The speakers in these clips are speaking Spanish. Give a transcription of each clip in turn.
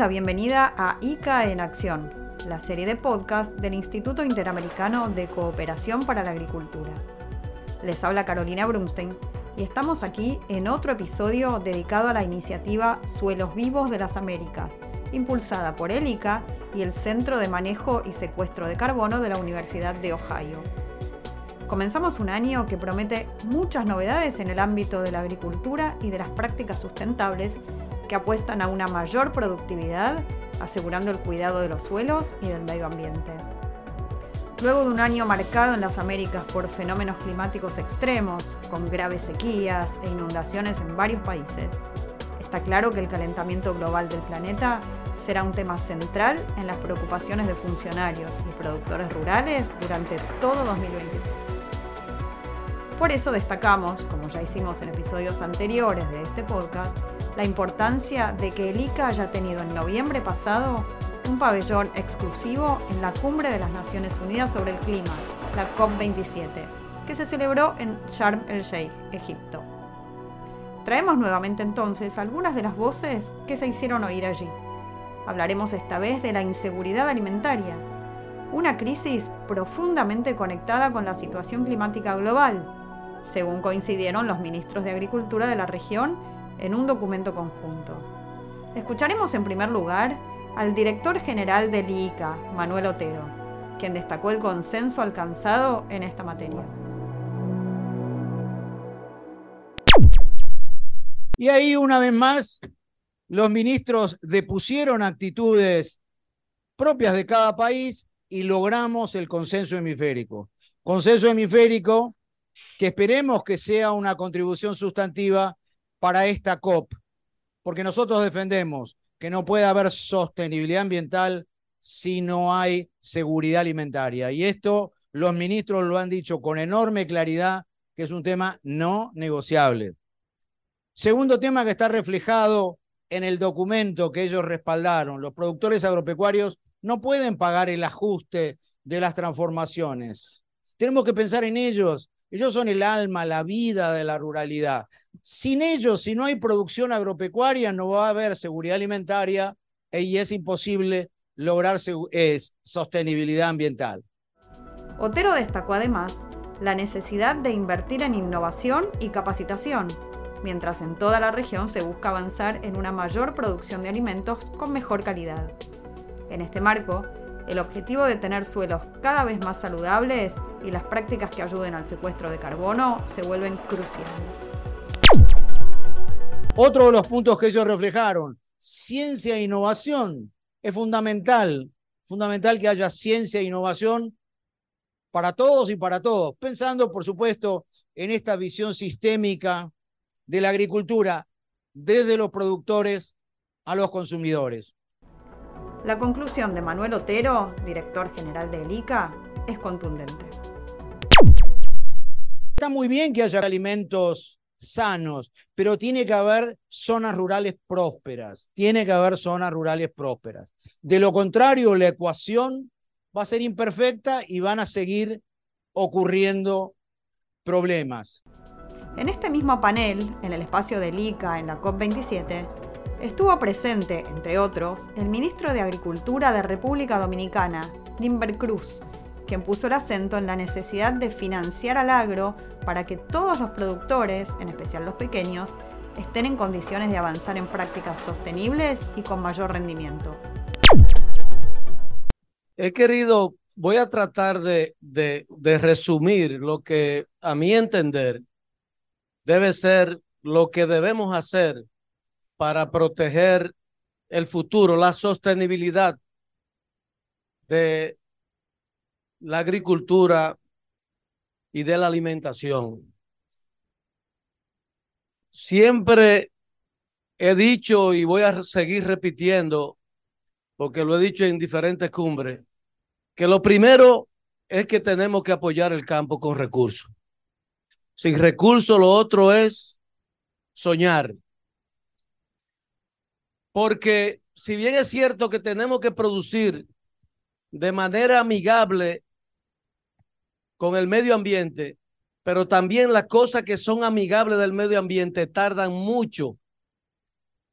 la bienvenida a ICA en Acción, la serie de podcast del Instituto Interamericano de Cooperación para la Agricultura. Les habla Carolina Brunstein y estamos aquí en otro episodio dedicado a la iniciativa Suelos Vivos de las Américas, impulsada por el ICA y el Centro de Manejo y Secuestro de Carbono de la Universidad de Ohio. Comenzamos un año que promete muchas novedades en el ámbito de la agricultura y de las prácticas sustentables que apuestan a una mayor productividad, asegurando el cuidado de los suelos y del medio ambiente. Luego de un año marcado en las Américas por fenómenos climáticos extremos, con graves sequías e inundaciones en varios países, está claro que el calentamiento global del planeta será un tema central en las preocupaciones de funcionarios y productores rurales durante todo 2023. Por eso destacamos, como ya hicimos en episodios anteriores de este podcast, la importancia de que el ICA haya tenido en noviembre pasado un pabellón exclusivo en la Cumbre de las Naciones Unidas sobre el Clima, la COP27, que se celebró en Sharm el Sheikh, Egipto. Traemos nuevamente entonces algunas de las voces que se hicieron oír allí. Hablaremos esta vez de la inseguridad alimentaria, una crisis profundamente conectada con la situación climática global, según coincidieron los ministros de Agricultura de la región en un documento conjunto. Escucharemos en primer lugar al director general del ICA, Manuel Otero, quien destacó el consenso alcanzado en esta materia. Y ahí una vez más, los ministros depusieron actitudes propias de cada país y logramos el consenso hemisférico. Consenso hemisférico que esperemos que sea una contribución sustantiva para esta COP, porque nosotros defendemos que no puede haber sostenibilidad ambiental si no hay seguridad alimentaria. Y esto los ministros lo han dicho con enorme claridad, que es un tema no negociable. Segundo tema que está reflejado en el documento que ellos respaldaron, los productores agropecuarios no pueden pagar el ajuste de las transformaciones. Tenemos que pensar en ellos. Ellos son el alma, la vida de la ruralidad. Sin ellos, si no hay producción agropecuaria, no va a haber seguridad alimentaria y es imposible lograr sostenibilidad ambiental. Otero destacó además la necesidad de invertir en innovación y capacitación, mientras en toda la región se busca avanzar en una mayor producción de alimentos con mejor calidad. En este marco, el objetivo de tener suelos cada vez más saludables y las prácticas que ayuden al secuestro de carbono se vuelven cruciales. Otro de los puntos que ellos reflejaron, ciencia e innovación. Es fundamental, fundamental que haya ciencia e innovación para todos y para todos, pensando, por supuesto, en esta visión sistémica de la agricultura, desde los productores a los consumidores. La conclusión de Manuel Otero, director general de ICA, es contundente. Está muy bien que haya alimentos sanos, pero tiene que haber zonas rurales prósperas, tiene que haber zonas rurales prósperas. De lo contrario, la ecuación va a ser imperfecta y van a seguir ocurriendo problemas. En este mismo panel, en el espacio del ICA en la COP27, estuvo presente, entre otros, el ministro de Agricultura de República Dominicana, Limber Cruz, quien puso el acento en la necesidad de financiar al agro para que todos los productores, en especial los pequeños, estén en condiciones de avanzar en prácticas sostenibles y con mayor rendimiento. He querido, voy a tratar de, de, de resumir lo que a mi entender debe ser lo que debemos hacer para proteger el futuro, la sostenibilidad de la agricultura y de la alimentación. Siempre he dicho y voy a seguir repitiendo, porque lo he dicho en diferentes cumbres, que lo primero es que tenemos que apoyar el campo con recursos. Sin recursos lo otro es soñar. Porque si bien es cierto que tenemos que producir de manera amigable con el medio ambiente, pero también las cosas que son amigables del medio ambiente tardan mucho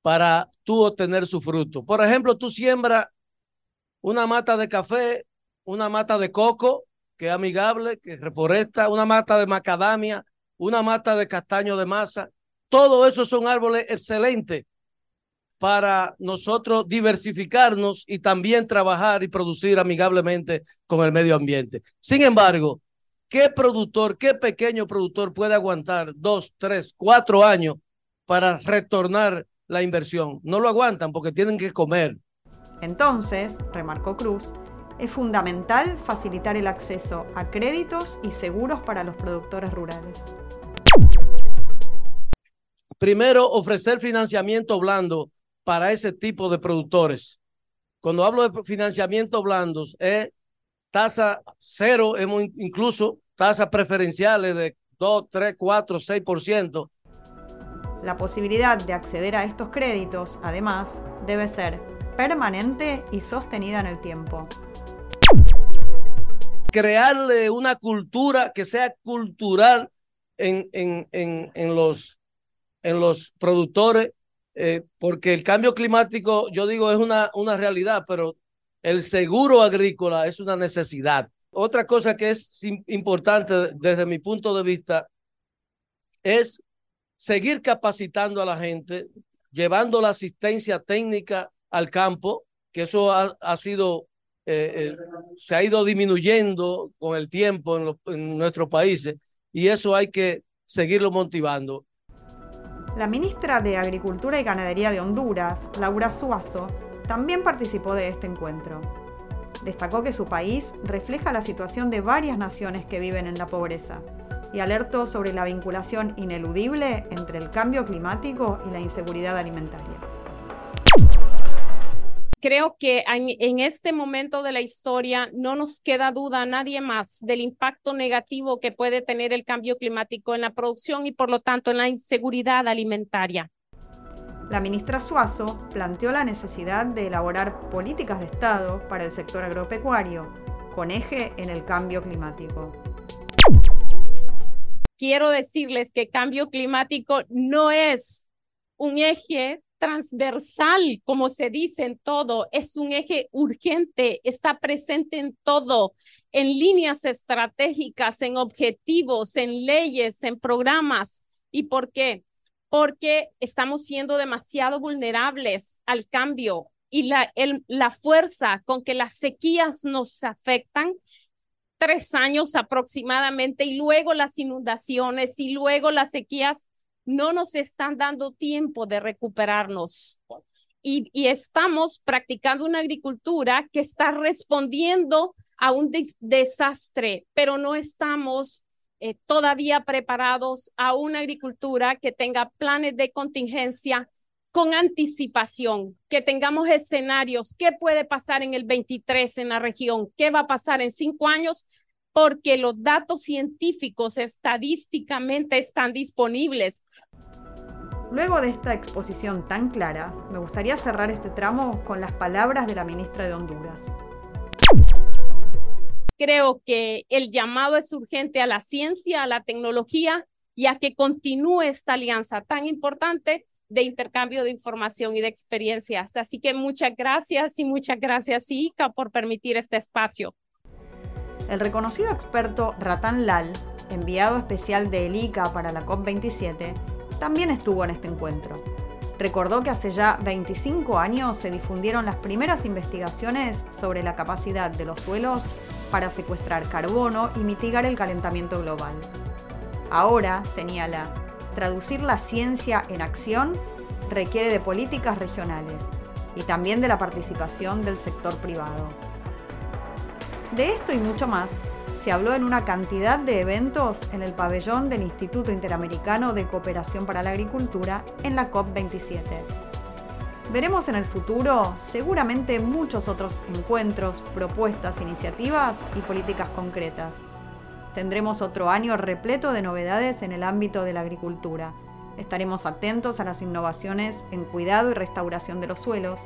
para tú obtener su fruto. Por ejemplo, tú siembras una mata de café, una mata de coco, que es amigable, que reforesta, una mata de macadamia, una mata de castaño de masa. Todo eso son árboles excelentes para nosotros diversificarnos y también trabajar y producir amigablemente con el medio ambiente. Sin embargo, ¿qué productor, qué pequeño productor puede aguantar dos, tres, cuatro años para retornar la inversión? No lo aguantan porque tienen que comer. Entonces, remarcó Cruz, es fundamental facilitar el acceso a créditos y seguros para los productores rurales. Primero, ofrecer financiamiento blando para ese tipo de productores. Cuando hablo de financiamiento blandos, es tasa cero, hemos incluso tasas preferenciales de 2, 3, 4, 6%. La posibilidad de acceder a estos créditos, además, debe ser permanente y sostenida en el tiempo. Crearle una cultura que sea cultural en, en, en, en los, en los productores eh, porque el cambio climático, yo digo, es una, una realidad, pero el seguro agrícola es una necesidad. Otra cosa que es importante desde mi punto de vista es seguir capacitando a la gente, llevando la asistencia técnica al campo, que eso ha, sido, eh, eh, se ha ido disminuyendo con el tiempo en, en nuestros países y eso hay que seguirlo motivando. La ministra de Agricultura y Ganadería de Honduras, Laura Suazo, también participó de este encuentro. Destacó que su país refleja la situación de varias naciones que viven en la pobreza y alertó sobre la vinculación ineludible entre el cambio climático y la inseguridad alimentaria creo que en, este momento de la historia no nos queda duda a nadie más del impacto negativo que puede tener el cambio climático en la producción y por lo tanto en la inseguridad alimentaria. La ministra Suazo planteó la necesidad de elaborar políticas de Estado para el sector agropecuario, con eje en el cambio climático. Quiero decirles que cambio climático no es un eje transversal, como se dice en todo, es un eje urgente, está presente en todo, en líneas estratégicas, en objetivos, en leyes, en programas. ¿Y por qué? Porque estamos siendo demasiado vulnerables al cambio y la, la fuerza con que las sequías nos afectan tres años aproximadamente y luego las inundaciones y luego las sequías no nos están dando tiempo de recuperarnos. Y, estamos practicando una agricultura que está respondiendo a un desastre, pero no estamos eh, todavía preparados a una agricultura que tenga planes de contingencia con anticipación, que tengamos escenarios, qué puede pasar en el 23 en la región, qué va a pasar en cinco años, porque los datos científicos estadísticamente están disponibles. Luego de esta exposición tan clara, me gustaría cerrar este tramo con las palabras de la ministra de Honduras. Creo que el llamado es urgente a la ciencia, a la tecnología y a que continúe esta alianza tan importante de intercambio de información y de experiencias. Así que muchas gracias y muchas gracias, ICA, por permitir este espacio. El reconocido experto Ratan Lal, enviado especial de ELICA para la COP27, también estuvo en este encuentro. Recordó que hace ya 25 años se difundieron las primeras investigaciones sobre la capacidad de los suelos para secuestrar carbono y mitigar el calentamiento global. Ahora, señala, traducir la ciencia en acción requiere de políticas regionales y también de la participación del sector privado. De esto y mucho más se habló en una cantidad de eventos en el pabellón del Instituto Interamericano de Cooperación para la Agricultura en la COP27. Veremos en el futuro seguramente muchos otros encuentros, propuestas, iniciativas y políticas concretas. Tendremos otro año repleto de novedades en el ámbito de la agricultura. Estaremos atentos a las innovaciones en cuidado y restauración de los suelos,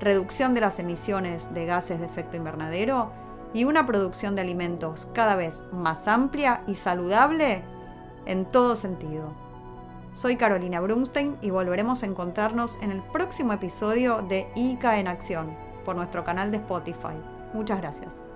reducción de las emisiones de gases de efecto invernadero y una producción de alimentos cada vez más amplia y saludable en todo sentido. Soy Carolina Brunstein y volveremos a encontrarnos en el próximo episodio de ICA en Acción por nuestro canal de Spotify. Muchas gracias.